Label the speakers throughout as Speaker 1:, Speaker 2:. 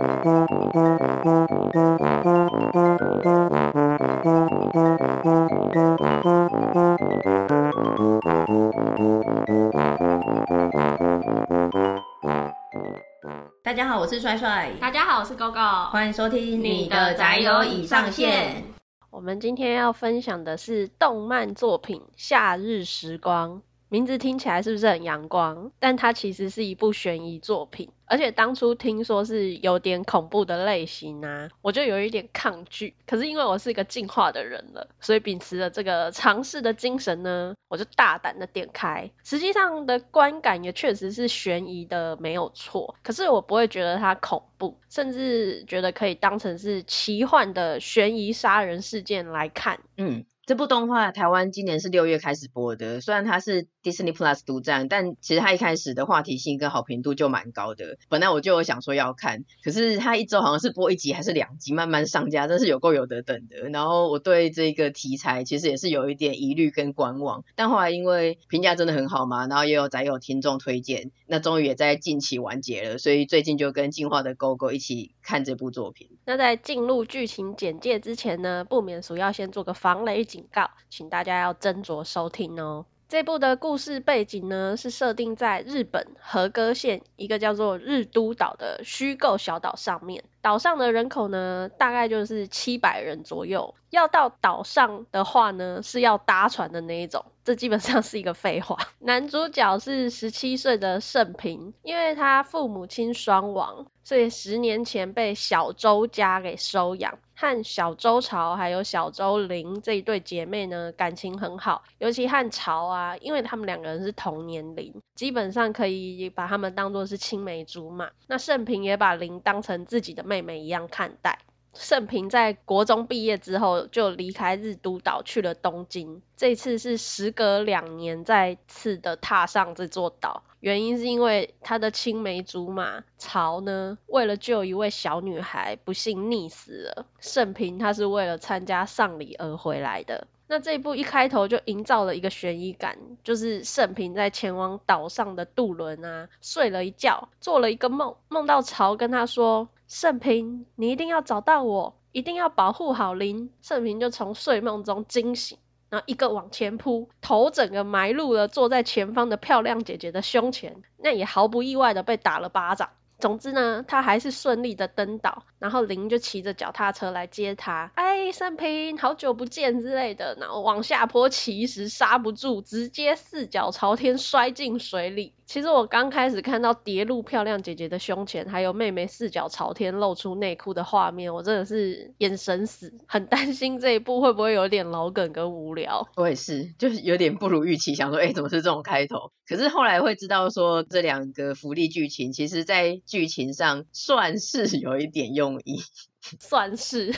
Speaker 1: 大家好，我是帅帅。
Speaker 2: 大家好，我是 GoGo。
Speaker 1: 欢迎收听你的宅友已上线。
Speaker 2: 我们今天要分享的是动漫作品《夏日时光》。名字听起来是不是很阳光？但它其实是一部悬疑作品，而且当初听说是有点恐怖的类型啊，我就有一点抗拒。可是因为我是一个进化的人了，所以秉持了这个尝试的精神呢，我就大胆的点开。实际上的观感也确实是悬疑的，没有错。可是我不会觉得它恐怖，甚至觉得可以当成是奇幻的悬疑杀人事件来看。
Speaker 1: 嗯。这部动画台湾今年是六月开始播的，虽然它是 Disney Plus 独占，但其实它一开始的话题性跟好评度就蛮高的。本来我就有想说要看，可是它一周好像是播一集还是两集，慢慢上架，真是有够有得等的。然后我对这个题材其实也是有一点疑虑跟观望，但后来因为评价真的很好嘛，然后也有宅友听众推荐，那终于也在近期完结了，所以最近就跟进化的 GoGo 一起看这部作品。
Speaker 2: 那在进入剧情简介之前呢，不免俗要先做个防雷警告，请大家要斟酌收听哦。这部的故事背景呢，是设定在日本和歌县一个叫做日都岛的虚构小岛上面。岛上的人口呢，大概就是七百人左右。要到岛上的话呢，是要搭船的那一种。这基本上是一个废话。男主角是十七岁的盛平，因为他父母亲双亡，所以十年前被小周家给收养。和小周朝还有小周玲这一对姐妹呢，感情很好。尤其和朝啊，因为他们两个人是同年龄，基本上可以把他们当做是青梅竹马。那盛平也把玲当成自己的妹妹一样看待。盛平在国中毕业之后就离开日都岛去了东京，这次是时隔两年再次的踏上这座岛，原因是因为他的青梅竹马朝呢，为了救一位小女孩不幸溺死了，盛平他是为了参加丧礼而回来的。那这一部一开头就营造了一个悬疑感，就是盛平在前往岛上的渡轮啊，睡了一觉，做了一个梦，梦到朝跟他说：“盛平，你一定要找到我，一定要保护好玲。”胜平就从睡梦中惊醒，然后一个往前扑，头整个埋入了坐在前方的漂亮姐姐的胸前，那也毫不意外的被打了巴掌。总之呢，他还是顺利的登岛，然后林就骑着脚踏车来接他。哎，盛平，好久不见之类的，然后往下坡骑时刹不住，直接四脚朝天摔进水里。其实我刚开始看到跌入漂亮姐姐的胸前，还有妹妹四脚朝天露出内裤的画面，我真的是眼神死，很担心这一部会不会有点老梗跟无聊。
Speaker 1: 我也是，就是有点不如预期，想说，哎，怎么是这种开头？可是后来会知道说，这两个福利剧情，其实在剧情上算是有一点用意。
Speaker 2: 算是，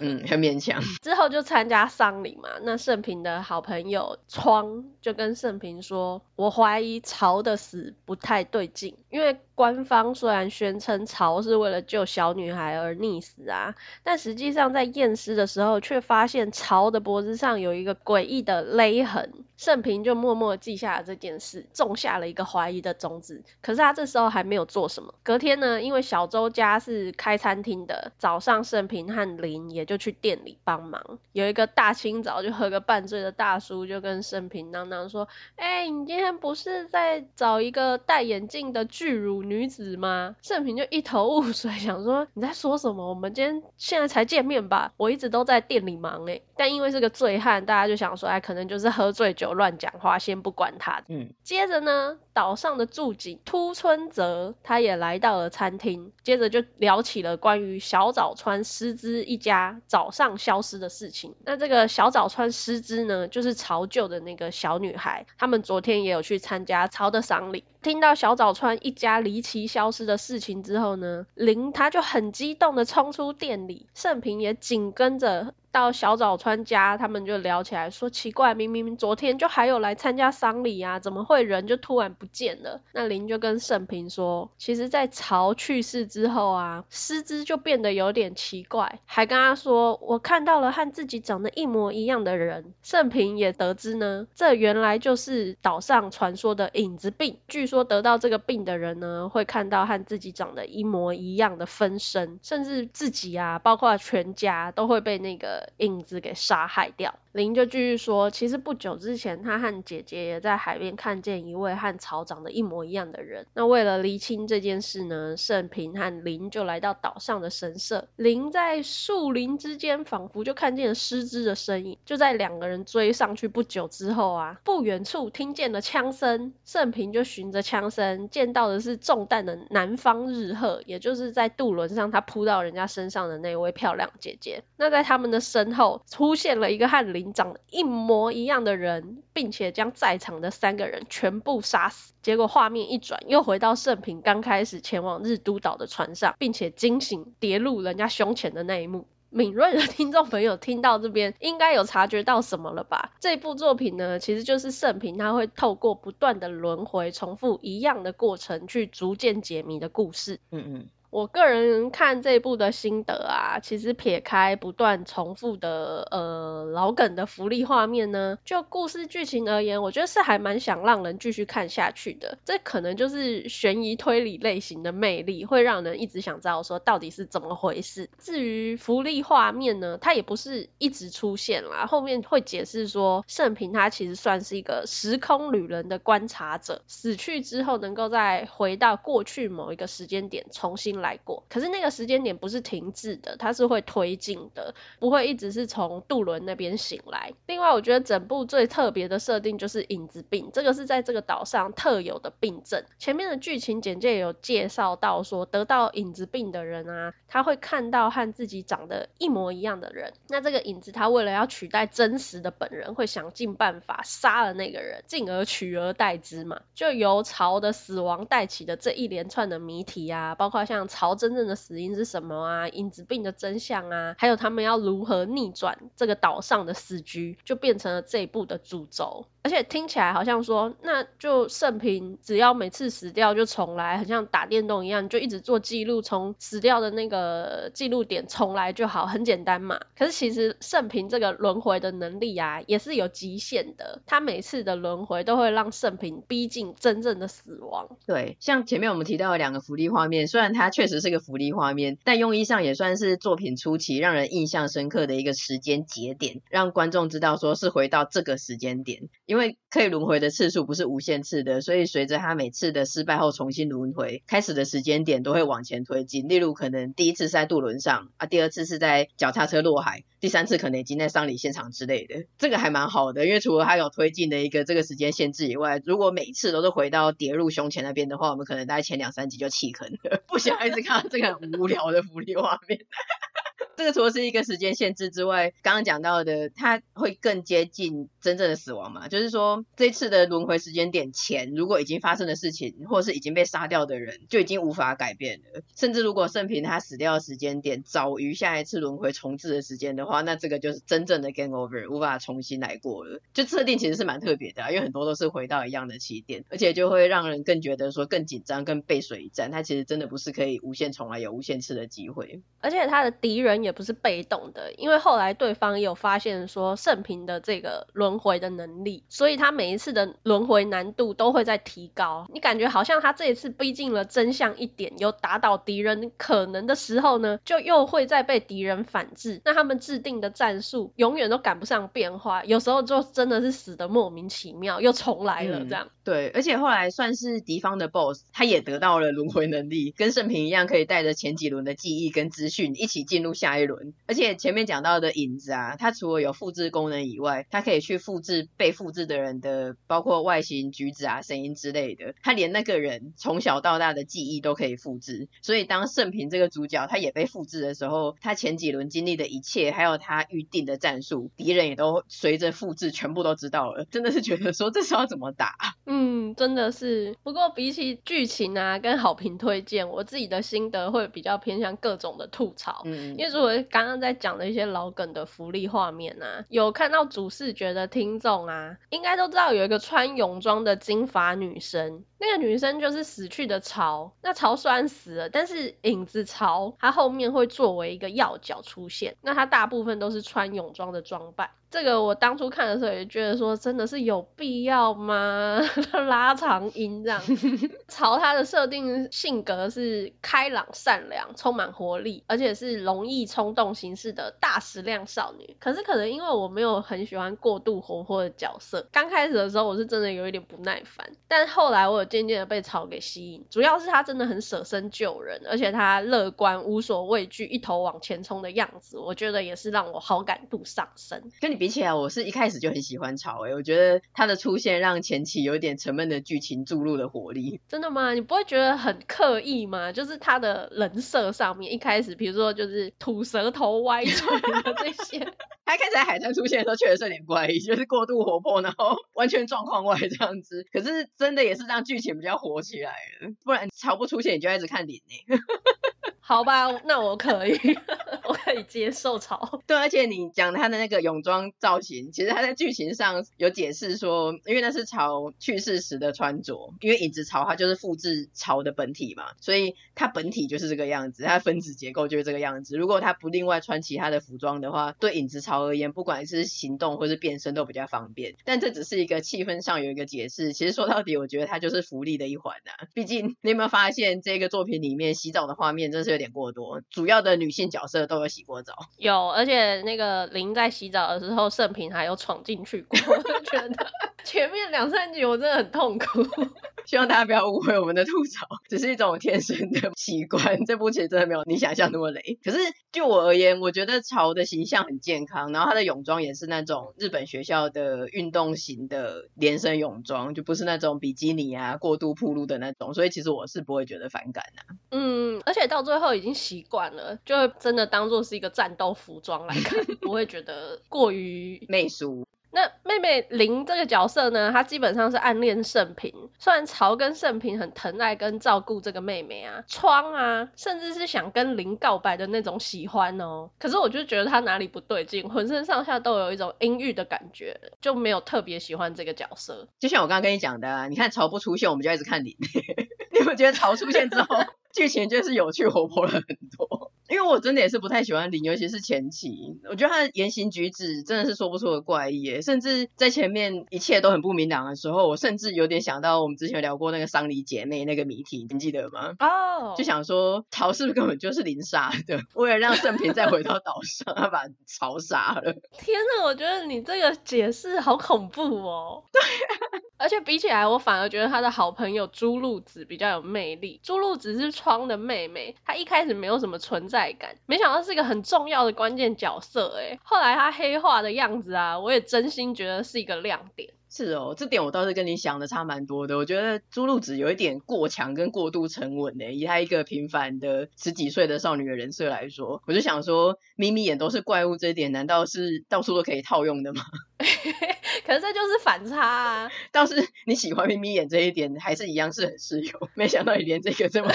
Speaker 1: 嗯，很勉强。
Speaker 2: 之后就参加丧礼嘛，那盛平的好朋友窗就跟盛平说：“我怀疑曹的死不太对劲，因为官方虽然宣称曹是为了救小女孩而溺死啊，但实际上在验尸的时候却发现曹的脖子上有一个诡异的勒痕。”盛平就默默记下了这件事，种下了一个怀疑的种子。可是他这时候还没有做什么。隔天呢，因为小周家是开餐厅的，早上盛平和林也就去店里帮忙。有一个大清早就喝个半醉的大叔就跟盛平囔囔说：“哎、欸，你今天不是在找一个戴眼镜的巨乳女子吗？”盛平就一头雾水，想说你在说什么？我们今天现在才见面吧？我一直都在店里忙哎。但因为是个醉汉，大家就想说，哎，可能就是喝醉酒。乱讲话，先不管他。嗯，接着呢，岛上的住警秃村泽他也来到了餐厅，接着就聊起了关于小早川师之一家早上消失的事情。那这个小早川师之呢，就是朝旧的那个小女孩，他们昨天也有去参加朝的丧礼。听到小早川一家离奇消失的事情之后呢，玲他就很激动的冲出店里，盛平也紧跟着到小早川家，他们就聊起来说，奇怪，明明昨天就还有来参加丧礼啊，怎么会人就突然不见了？那林就跟盛平说，其实，在曹去世之后啊，诗织就变得有点奇怪，还跟他说，我看到了和自己长得一模一样的人。盛平也得知呢，这原来就是岛上传说的影子病。据说得到这个病的人呢，会看到和自己长得一模一样的分身，甚至自己啊，包括全家都会被那个影子给杀害掉。林就继续说，其实不久之前，他和姐姐也在海边看见一位和草长得一模一样的人。那为了厘清这件事呢，盛平和林就来到岛上的神社。林在树林之间，仿佛就看见了诗织的身影。就在两个人追上去不久之后啊，不远处听见了枪声，盛平就循着枪声，见到的是中弹的南方日鹤，也就是在渡轮上他扑到人家身上的那位漂亮姐姐。那在他们的身后出现了一个和林长得一模一样的人，并且将在场的三个人全部杀死。结果画面一转，又回到胜平刚开始前往日都岛的船上，并且惊醒跌入人家胸前的那一幕。敏锐的听众朋友听到这边，应该有察觉到什么了吧？这部作品呢，其实就是胜平他会透过不断的轮回，重复一样的过程，去逐渐解谜的故事。嗯嗯。我个人看这部的心得啊，其实撇开不断重复的呃老梗的福利画面呢，就故事剧情而言，我觉得是还蛮想让人继续看下去的。这可能就是悬疑推理类型的魅力，会让人一直想知道说到底是怎么回事。至于福利画面呢，它也不是一直出现啦，后面会解释说盛平他其实算是一个时空旅人的观察者，死去之后能够再回到过去某一个时间点重新来过，可是那个时间点不是停滞的，它是会推进的，不会一直是从渡轮那边醒来。另外，我觉得整部最特别的设定就是影子病，这个是在这个岛上特有的病症。前面的剧情简介有介绍到说，得到影子病的人啊，他会看到和自己长得一模一样的人。那这个影子他为了要取代真实的本人，会想尽办法杀了那个人，进而取而代之嘛。就由潮的死亡带起的这一连串的谜题啊，包括像。曹真正的死因是什么啊？影子病的真相啊？还有他们要如何逆转这个岛上的死局，就变成了这一部的主轴。而且听起来好像说，那就胜平只要每次死掉就重来，很像打电动一样，就一直做记录，从死掉的那个记录点重来就好，很简单嘛。可是其实胜平这个轮回的能力啊，也是有极限的。他每次的轮回都会让胜平逼近真正的死亡。
Speaker 1: 对，像前面我们提到的两个福利画面，虽然它确实是个福利画面，但用意上也算是作品初期让人印象深刻的一个时间节点，让观众知道说是回到这个时间点。因为可以轮回的次数不是无限次的，所以随着他每次的失败后重新轮回，开始的时间点都会往前推进。例如，可能第一次是在渡轮上啊，第二次是在脚踏车落海，第三次可能已经在丧礼现场之类的。这个还蛮好的，因为除了他有推进的一个这个时间限制以外，如果每次都是回到跌入胸前那边的话，我们可能大概前两三集就弃坑了，不想一直看到这个很无聊的福利画面。哈哈哈这个除了是一个时间限制之外，刚刚讲到的，它会更接近真正的死亡嘛？就是说，这次的轮回时间点前，如果已经发生的事情，或是已经被杀掉的人，就已经无法改变了。甚至如果胜平他死掉的时间点早于下一次轮回重置的时间的话，那这个就是真正的 game over，无法重新来过了。就设定其实是蛮特别的啊，因为很多都是回到一样的起点，而且就会让人更觉得说更紧张、更背水一战。它其实真的不是可以无限重来、有无限次的机会，
Speaker 2: 而且他的敌人也。也不是被动的，因为后来对方也有发现说胜平的这个轮回的能力，所以他每一次的轮回难度都会在提高。你感觉好像他这一次逼近了真相一点，有打倒敌人可能的时候呢，就又会再被敌人反制。那他们制定的战术永远都赶不上变化，有时候就真的是死的莫名其妙，又重来了这样。嗯、
Speaker 1: 对，而且后来算是敌方的 BOSS，他也得到了轮回能力，跟盛平一样，可以带着前几轮的记忆跟资讯一起进入下一轮，而且前面讲到的影子啊，它除了有复制功能以外，它可以去复制被复制的人的，包括外形、举止啊、声音之类的。它连那个人从小到大的记忆都可以复制。所以当盛平这个主角他也被复制的时候，他前几轮经历的一切，还有他预定的战术，敌人也都随着复制全部都知道了。真的是觉得说这是要怎么打？
Speaker 2: 嗯嗯，真的是。不过比起剧情啊跟好评推荐，我自己的心得会比较偏向各种的吐槽。嗯，因为如果刚刚在讲的一些老梗的福利画面啊，有看到主视觉的听众啊，应该都知道有一个穿泳装的金发女生。那个女生就是死去的潮，那潮虽然死了，但是影子潮它后面会作为一个要角出现，那它大部分都是穿泳装的装扮。这个我当初看的时候也觉得说，真的是有必要吗？拉长音这样。巢它的设定性格是开朗善良，充满活力，而且是容易冲动行事的大食量少女。可是可能因为我没有很喜欢过度活泼的角色，刚开始的时候我是真的有一点不耐烦，但后来我有渐渐的被草给吸引，主要是他真的很舍身救人，而且他乐观无所畏惧，一头往前冲的样子，我觉得也是让我好感度上升。
Speaker 1: 跟你比起来，我是一开始就很喜欢草诶，我觉得他的出现让前期有一点沉闷的剧情注入了活力。
Speaker 2: 真的吗？你不会觉得很刻意吗？就是他的人设上面，一开始比如说就是吐舌头、歪嘴的这些。
Speaker 1: 他开始在海滩出现的时候，确实是有点怪异，就是过度活泼，然后 完全状况外这样子。可是真的也是让剧情比较火起来了，不然潮不出现，你就一直看脸呢。
Speaker 2: 好吧，那我可以，我可以接受潮。
Speaker 1: 对，而且你讲他的那个泳装造型，其实他在剧情上有解释说，因为那是潮去世时的穿着，因为影子潮它就是复制潮的本体嘛，所以它本体就是这个样子，它分子结构就是这个样子。如果它不另外穿其他的服装的话，对影子潮而言，不管是行动或是变身都比较方便。但这只是一个气氛上有一个解释，其实说到底，我觉得它就是福利的一环啊。毕竟你有没有发现，这个作品里面洗澡的画面真是点过多，主要的女性角色都有洗过澡。
Speaker 2: 有，而且那个林在洗澡的时候，盛平还有闯进去过，我觉得 前面两三集我真的很痛苦。
Speaker 1: 希望大家不要误会我们的吐槽，只是一种天生的习惯。这部其实真的没有你想象那么雷。可是就我而言，我觉得潮的形象很健康，然后他的泳装也是那种日本学校的运动型的连身泳装，就不是那种比基尼啊过度暴露的那种，所以其实我是不会觉得反感的、啊。
Speaker 2: 嗯，而且到最后已经习惯了，就会真的当做是一个战斗服装来看，不会觉得过于
Speaker 1: 媚俗。
Speaker 2: 那妹妹林这个角色呢，她基本上是暗恋盛平，虽然曹跟盛平很疼爱跟照顾这个妹妹啊，窗啊，甚至是想跟林告白的那种喜欢哦，可是我就觉得她哪里不对劲，浑身上下都有一种阴郁的感觉，就没有特别喜欢这个角色。
Speaker 1: 就像我刚刚跟你讲的啊，你看曹不出现，我们就一直看林，你们觉得曹出现之后，剧情就是有趣活泼了很多。因为我真的也是不太喜欢林，尤其是前期，我觉得他的言行举止真的是说不出的怪异耶，甚至在前面一切都很不明朗的时候，我甚至有点想到我们之前聊过那个桑梨姐妹那个谜题，你记得吗？哦，oh. 就想说曹是不是根本就是林杀的，为了让盛平再回到岛上，他把曹杀了。
Speaker 2: 天呐，我觉得你这个解释好恐怖哦。对啊，而且比起来，我反而觉得他的好朋友朱露子比较有魅力。朱露子是窗的妹妹，她一开始没有什么存在感，没想到是一个很重要的关键角色诶，后来他黑化的样子啊，我也真心觉得是一个亮点。
Speaker 1: 是哦，这点我倒是跟你想的差蛮多的。我觉得朱露子有一点过强跟过度沉稳呢，以她一个平凡的十几岁的少女的人设来说，我就想说，眯眯眼都是怪物这一点，难道是到处都可以套用的吗？
Speaker 2: 可是这就是反差啊。
Speaker 1: 倒是你喜欢眯眯眼这一点，还是一样是很适用。没想到你连这个这么。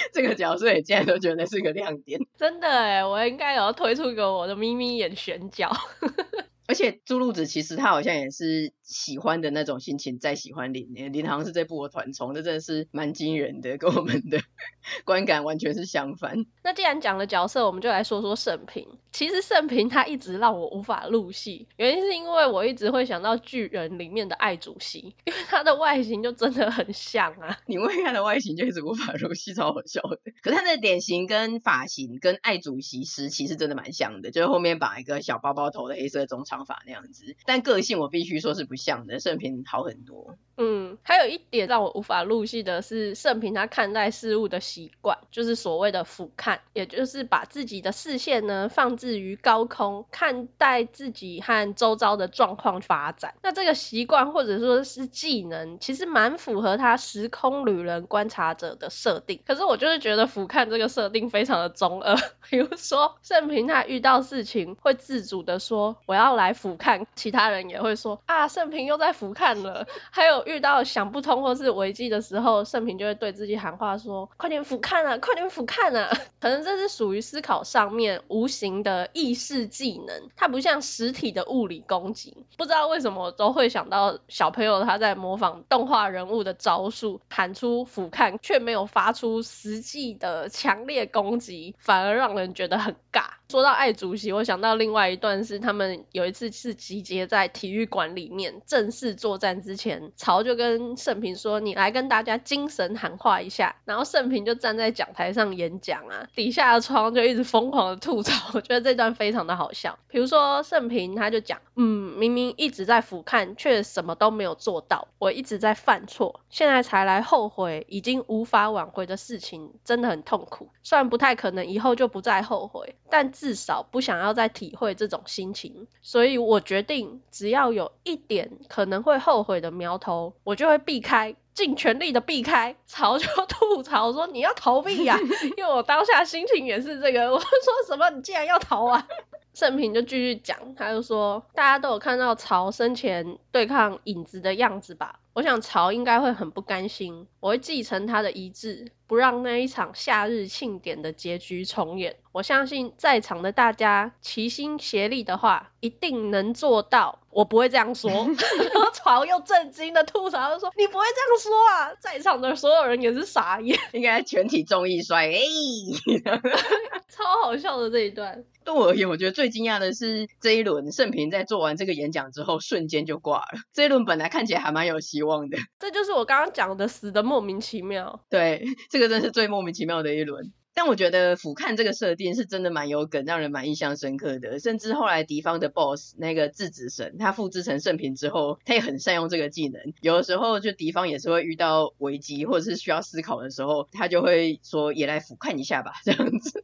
Speaker 1: 这个角色也竟然都觉得是个亮点，
Speaker 2: 真的哎，我应该有要推出一个我的咪咪眼选角。
Speaker 1: 而且朱露子其实她好像也是喜欢的那种心情在喜欢林，林好像是这部的团宠，这真的是蛮惊人的，跟我们的 观感完全是相反。
Speaker 2: 那既然讲了角色，我们就来说说盛平。其实盛平他一直让我无法入戏，原因是因为我一直会想到巨人里面的爱主席，因为他的外形就真的很像啊。
Speaker 1: 你为他的外形就一直无法入戏，超好笑的。可是他的脸型跟发型跟爱主席时期是真的蛮像的，就是后面绑一个小包包头的黑色中长。方法那样子，但个性我必须说是不像的，盛平好很多。
Speaker 2: 嗯，还有一点让我无法入戏的是盛平他看待事物的习惯，就是所谓的俯瞰，也就是把自己的视线呢放置于高空，看待自己和周遭的状况发展。那这个习惯或者说是技能，其实蛮符合他时空旅人观察者的设定。可是我就是觉得俯瞰这个设定非常的中二，比如说盛平他遇到事情会自主的说我要来俯瞰，其他人也会说啊盛平又在俯瞰了，还有。遇到想不通或是危机的时候，盛平就会对自己喊话说：“快点俯瞰啊，快点俯瞰啊！” 可能这是属于思考上面无形的意识技能，它不像实体的物理攻击。不知道为什么都会想到小朋友他在模仿动画人物的招数，喊出俯瞰，却没有发出实际的强烈攻击，反而让人觉得很尬。说到爱主席，我想到另外一段是他们有一次是集结在体育馆里面正式作战之前，曹就跟盛平说：“你来跟大家精神喊话一下。”然后盛平就站在讲台上演讲啊，底下的窗就一直疯狂的吐槽。我觉得这段非常的好笑。比如说盛平他就讲：“嗯，明明一直在俯瞰，却什么都没有做到。我一直在犯错，现在才来后悔，已经无法挽回的事情，真的很痛苦。虽然不太可能以后就不再后悔，但。”至少不想要再体会这种心情，所以我决定，只要有一点可能会后悔的苗头，我就会避开，尽全力的避开。曹就吐槽说：“你要逃避呀！”因为我当下心情也是这个，我说什么？你竟然要逃啊？盛平就继续讲，他就说：“大家都有看到曹生前对抗影子的样子吧？我想曹应该会很不甘心，我会继承他的遗志。”不让那一场夏日庆典的结局重演，我相信在场的大家齐心协力的话，一定能做到。我不会这样说，然后曹又震惊的吐槽，就说：“你不会这样说啊！”在场的所有人也是傻眼，
Speaker 1: 应该全体众议摔，哎，
Speaker 2: 超好笑的这一段。
Speaker 1: 对我而言，我觉得最惊讶的是这一轮盛平在做完这个演讲之后，瞬间就挂了。这一轮本来看起来还蛮有希望的，
Speaker 2: 这就是我刚刚讲的死的莫名其妙。
Speaker 1: 对。这这个真是最莫名其妙的一轮，但我觉得俯瞰这个设定是真的蛮有梗，让人蛮印象深刻的。甚至后来敌方的 BOSS 那个质子神，他复制成圣平之后，他也很善用这个技能。有的时候就敌方也是会遇到危机或者是需要思考的时候，他就会说也来俯瞰一下吧，这样子。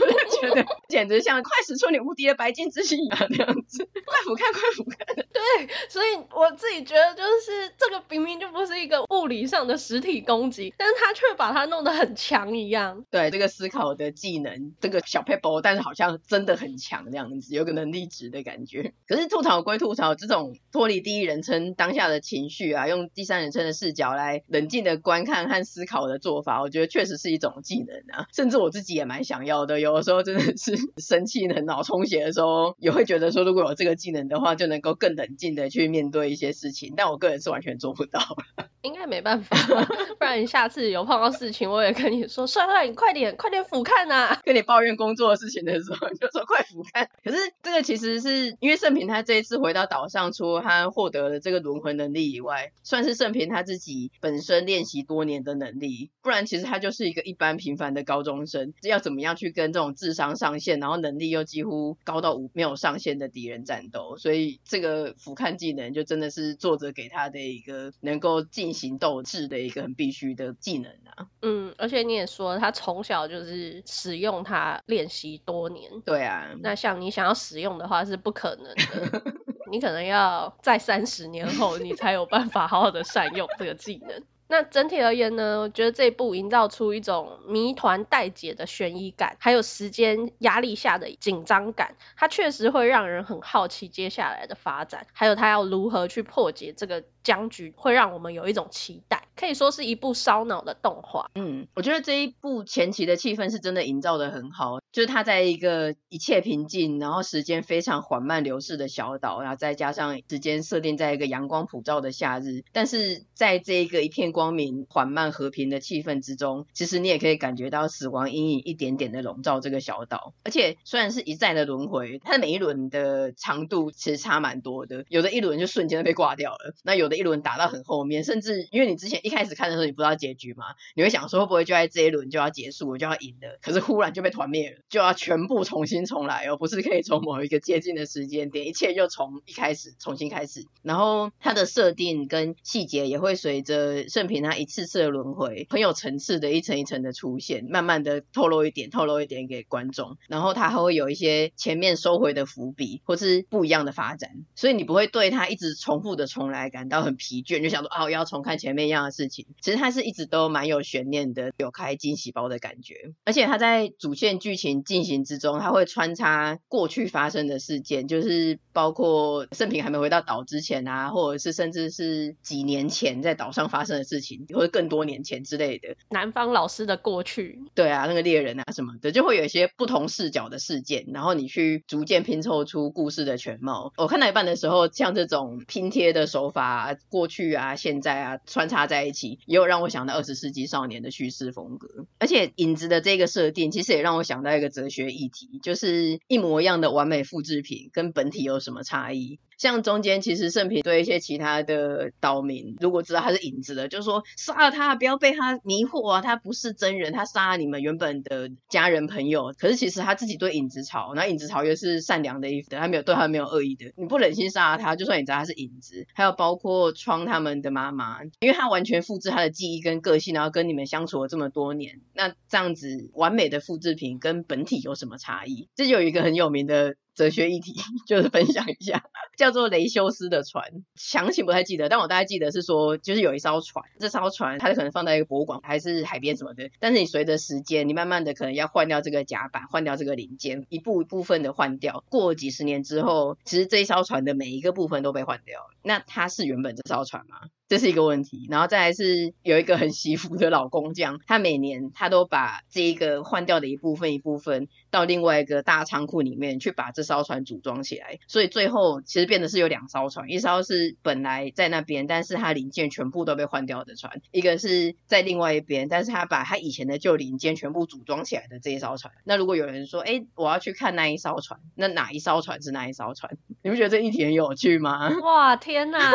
Speaker 1: 我就觉得简直像快使出你无敌的白金之心一样 这样子，快俯瞰，快俯瞰。
Speaker 2: 对，所以我自己觉得就是这个明明就不是一个物理上的实体攻击，但是他却把它弄得很强一样。
Speaker 1: 对，这个思考的技能，这个小撇步，但是好像真的很强这样子，有个能力值的感觉。可是吐槽归吐槽，这种脱离第一人称当下的情绪啊，用第三人称的视角来冷静的观看和思考的做法，我觉得确实是一种技能啊。甚至我自己也蛮想要的，有的时候真的是 生气、很脑充血的时候，也会觉得说，如果有这个技能的话，就能够更冷静的去面对一些事情。但我个人是完全做不到。
Speaker 2: 应该没办法，不然你下次有碰到事情，我也跟你说，帅帅，你快点，快点俯瞰呐！
Speaker 1: 跟你抱怨工作的事情的时候，你就说快俯瞰。可是这个其实是因为盛平他这一次回到岛上，除了他获得了这个轮回能力以外，算是盛平他自己本身练习多年的能力。不然其实他就是一个一般平凡的高中生，要怎么样去跟这种智商上限，然后能力又几乎高到无没有上限的敌人战斗？所以这个俯瞰技能就真的是作者给他的一个能够进行斗志的一个很必须的技能啊，
Speaker 2: 嗯，而且你也说他从小就是使用它练习多年，
Speaker 1: 对啊，
Speaker 2: 那像你想要使用的话是不可能的，你可能要在三十年后你才有办法好好的善用这个技能。那整体而言呢，我觉得这一部营造出一种谜团待解的悬疑感，还有时间压力下的紧张感，它确实会让人很好奇接下来的发展，还有它要如何去破解这个僵局，会让我们有一种期待，可以说是一部烧脑的动画。
Speaker 1: 嗯，我觉得这一部前期的气氛是真的营造的很好，就是它在一个一切平静，然后时间非常缓慢流逝的小岛，然后再加上时间设定在一个阳光普照的夏日，但是在这一个一片光明、缓慢、和平的气氛之中，其实你也可以感觉到死亡阴影一点点的笼罩这个小岛。而且虽然是一再的轮回，它的每一轮的长度其实差蛮多的，有的一轮就瞬间被挂掉了，那有的一轮打到很后面，甚至因为你之前一开始看的时候你不知道结局嘛，你会想说会不会就在这一轮就要结束，我就要赢了，可是忽然就被团灭了，就要全部重新重来哦，不是可以从某一个接近的时间点，一切又从一开始重新开始。然后它的设定跟细节也会随着圣平他一次次的轮回，很有层次的一层一层的出现，慢慢的透露一点，透露一点给观众。然后他还会有一些前面收回的伏笔，或是不一样的发展，所以你不会对他一直重复的重来感到很疲倦，就想说啊，我要重看前面一样的事情。其实他是一直都蛮有悬念的，有开惊喜包的感觉。而且他在主线剧情情进行之中，它会穿插过去发生的事件，就是包括盛平还没回到岛之前啊，或者是甚至是几年前在岛上发生的事情，或者更多年前之类的。
Speaker 2: 南方老师的过去，
Speaker 1: 对啊，那个猎人啊什么的，就会有一些不同视角的事件，然后你去逐渐拼凑出故事的全貌。我看到一半的时候，像这种拼贴的手法啊，过去啊、现在啊穿插在一起，也有让我想到二十世纪少年的叙事风格。而且影子的这个设定，其实也让我想到一个哲学议题，就是一模一样的完美复制品跟本体有什么差异？像中间其实胜平对一些其他的岛民，如果知道他是影子的，就是说杀了他，不要被他迷惑啊，他不是真人，他杀了你们原本的家人朋友。可是其实他自己对影子巢，然后影子巢又是善良的一方，他没有对他没有恶意的，你不忍心杀了他，就算你知道他是影子。还有包括窗他们的妈妈，因为他完全复制他的记忆跟个性，然后跟你们相处了这么多年，那这样子完美的复制品跟本体有什么差异？这就有一个很有名的。哲学议题 就是分享一下，叫做雷修斯的船，详情不太记得，但我大概记得是说，就是有一艘船，这艘船它可能放在一个博物馆还是海边什么的，但是你随着时间，你慢慢的可能要换掉这个甲板，换掉这个零件，一步一部分的换掉，过几十年之后，其实这一艘船的每一个部分都被换掉了，那它是原本这艘船吗？这是一个问题，然后再来是有一个很惜福的老工匠，他每年他都把这一个换掉的一部分一部分到另外一个大仓库里面去把这艘船组装起来，所以最后其实变的是有两艘船，一艘是本来在那边，但是它零件全部都被换掉的船，一个是在另外一边，但是他把他以前的旧零件全部组装起来的这一艘船。那如果有人说，哎，我要去看那一艘船，那哪一艘船是哪一艘船？你不觉得这一题很有趣吗？
Speaker 2: 哇，天哪！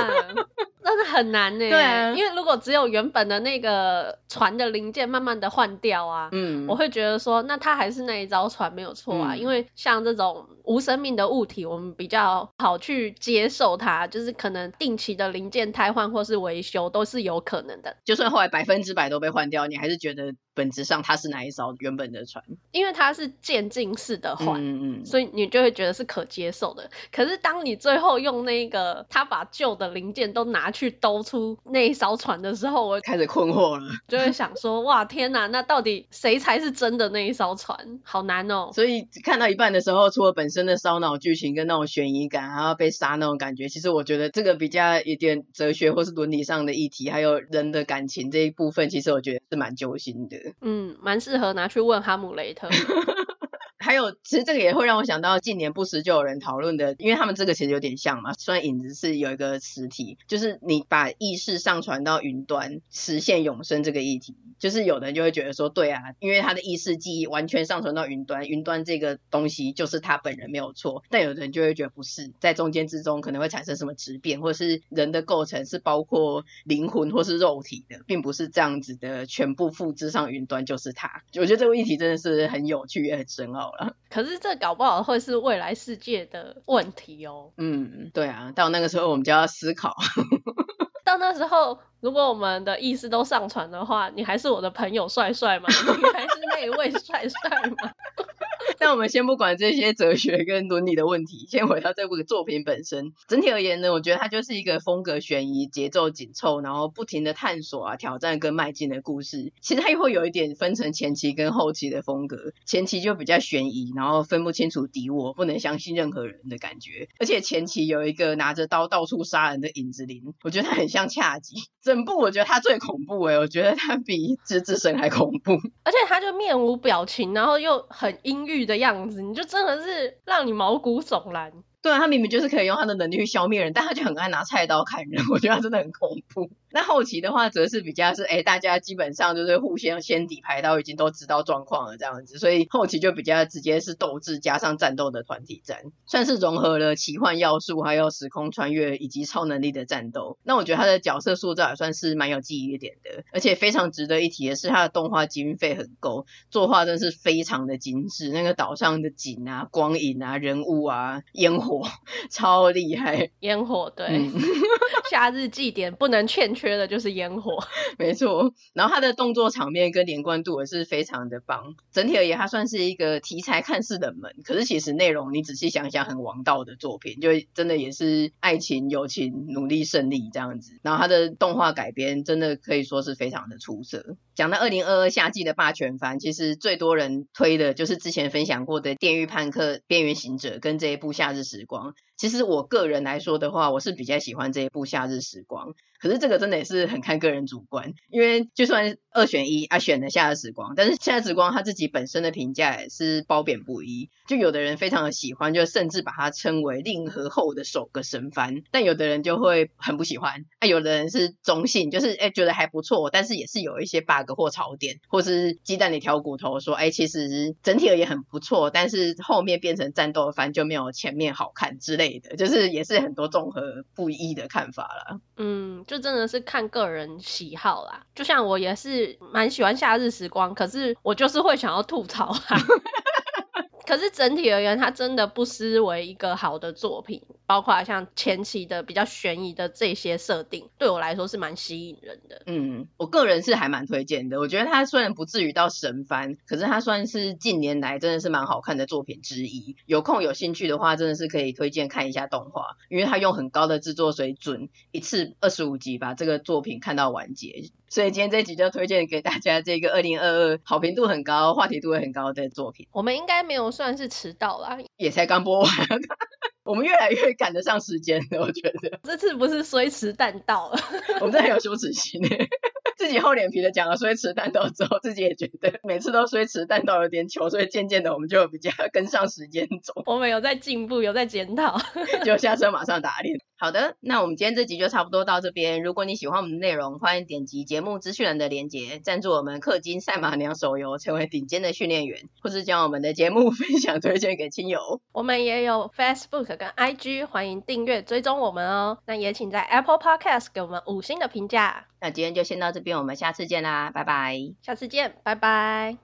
Speaker 2: 那是很难呢，
Speaker 1: 对啊，
Speaker 2: 因为如果只有原本的那个船的零件慢慢的换掉啊，嗯，我会觉得说，那它还是那一艘船没有错啊，嗯，因为像这种无生命的物体，我们比较好去接受它，就是可能定期的零件汰换或是维修都是有可能的，
Speaker 1: 就算后来百分之百都被换掉，你还是觉得。本质上它是哪一艘原本的船？
Speaker 2: 因为它是渐进式的换，嗯嗯，所以你就会觉得是可接受的。可是当你最后用那个他把旧的零件都拿去兜出那一艘船的时候，我
Speaker 1: 开始困惑了，
Speaker 2: 就会想说：哇，天哪，那到底谁才是真的那一艘船？好难哦。
Speaker 1: 所以看到一半的时候，除了本身的烧脑剧情跟那种悬疑感，还要被杀那种感觉，其实我觉得这个比较有点哲学或是伦理上的议题，还有人的感情这一部分，其实我觉得是蛮揪心的。
Speaker 2: 嗯，蛮适合拿去问哈姆雷特。
Speaker 1: 还有，其实这个也会让我想到近年不时就有人讨论的，因为他们这个其实有点像嘛。虽然影子是有一个实体，就是你把意识上传到云端，实现永生这个议题，就是有的人就会觉得说，对啊，因为他的意识记忆完全上传到云端，云端这个东西就是他本人没有错。但有的人就会觉得不是，在中间之中可能会产生什么质变，或是人的构成是包括灵魂或是肉体的，并不是这样子的全部复制上云端就是他。我觉得这个议题真的是很有趣也很深奥了。
Speaker 2: 可是这搞不好会是未来世界的问题哦。
Speaker 1: 嗯，对啊，到那个时候我们就要思考。
Speaker 2: 到那时候，如果我们的意思都上传的话，你还是我的朋友帅帅吗？你还是那一位帅帅吗？
Speaker 1: 那我们先不管这些哲学跟伦理的问题，先回到这部作品本身。整体而言呢，我觉得它就是一个风格悬疑、节奏紧凑，然后不停的探索啊、挑战跟迈进的故事。其实它又会有一点分成前期跟后期的风格。前期就比较悬疑，然后分不清楚敌我，不能相信任何人的感觉。而且前期有一个拿着刀到处杀人的影子林，我觉得他很像恰吉。整部我觉得他最恐怖诶，我觉得他比之之神还恐怖。
Speaker 2: 而且他就面无表情，然后又很阴郁的样子，你就真的是让你毛骨悚然。
Speaker 1: 对啊，他明明就是可以用他的能力去消灭人，但他就很爱拿菜刀砍人，我觉得他真的很恐怖。那后期的话，则是比较是，哎，大家基本上就是互相先底牌到已经都知道状况了这样子，所以后期就比较直接是斗志加上战斗的团体战，算是融合了奇幻要素，还有时空穿越以及超能力的战斗。那我觉得他的角色塑造也算是蛮有记忆点的，而且非常值得一提的是，他的动画经费很够，作画真是非常的精致，那个岛上的景啊、光影啊、人物啊、烟火，超厉害。
Speaker 2: 烟火，对，嗯、夏日祭典不能欠。缺的就是烟火，
Speaker 1: 没错。然后他的动作场面跟连贯度也是非常的棒。整体而言，它算是一个题材看似冷门，可是其实内容你仔细想想很王道的作品，就真的也是爱情、友情、努力、胜利这样子。然后他的动画改编真的可以说是非常的出色。讲到二零二二夏季的霸权番，其实最多人推的就是之前分享过的《电狱叛客》《边缘行者》跟这一部《夏日时光》。其实我个人来说的话，我是比较喜欢这一部《夏日时光》。可是这个真的也是很看个人主观，因为就算二选一啊，选了《夏日时光》，但是《夏日时光》他自己本身的评价也是褒贬不一。就有的人非常的喜欢，就甚至把它称为令和后的首个神番，但有的人就会很不喜欢。啊，有的人是中性，就是哎觉得还不错，但是也是有一些 bug 或槽点，或是鸡蛋里挑骨头，说哎其实整体而言很不错，但是后面变成战斗番就没有前面好看之类的，就是也是很多综合不一的看法啦。
Speaker 2: 嗯。就真的是看个人喜好啦，就像我也是蛮喜欢夏日时光，可是我就是会想要吐槽啊。可是整体而言，它真的不失为一个好的作品。包括像前期的比较悬疑的这些设定，对我来说是蛮吸引人的。
Speaker 1: 嗯，我个人是还蛮推荐的。我觉得它虽然不至于到神番，可是它算是近年来真的是蛮好看的作品之一。有空有兴趣的话，真的是可以推荐看一下动画，因为它用很高的制作水准，一次二十五集把这个作品看到完结。所以今天这集就推荐给大家这个二零二二好评度很高、话题度也很高的作品。
Speaker 2: 我们应该没有算是迟到啦，
Speaker 1: 也才刚播完。我们越来越赶得上时间了，我觉得
Speaker 2: 这次不是虽迟但到了，
Speaker 1: 我们真的很有羞耻心诶。自己厚脸皮的讲了虽迟但到之后，自己也觉得每次都虽迟但到有点糗，所以渐渐的我们就比较跟上时间走。
Speaker 2: 我们有在进步，有在检讨，
Speaker 1: 就下车马上打脸。好的，那我们今天这集就差不多到这边。如果你喜欢我们的内容，欢迎点击节目资讯栏的链接，赞助我们氪金赛马娘手游，成为顶尖的训练员，或是将我们的节目 分享推荐给亲友。
Speaker 2: 我们也有 Facebook 跟 IG，欢迎订阅追踪我们哦。那也请在 Apple Podcast 给我们五星的评价。
Speaker 1: 那今天就先到这边，我们下次见啦，拜拜。
Speaker 2: 下次见，拜拜。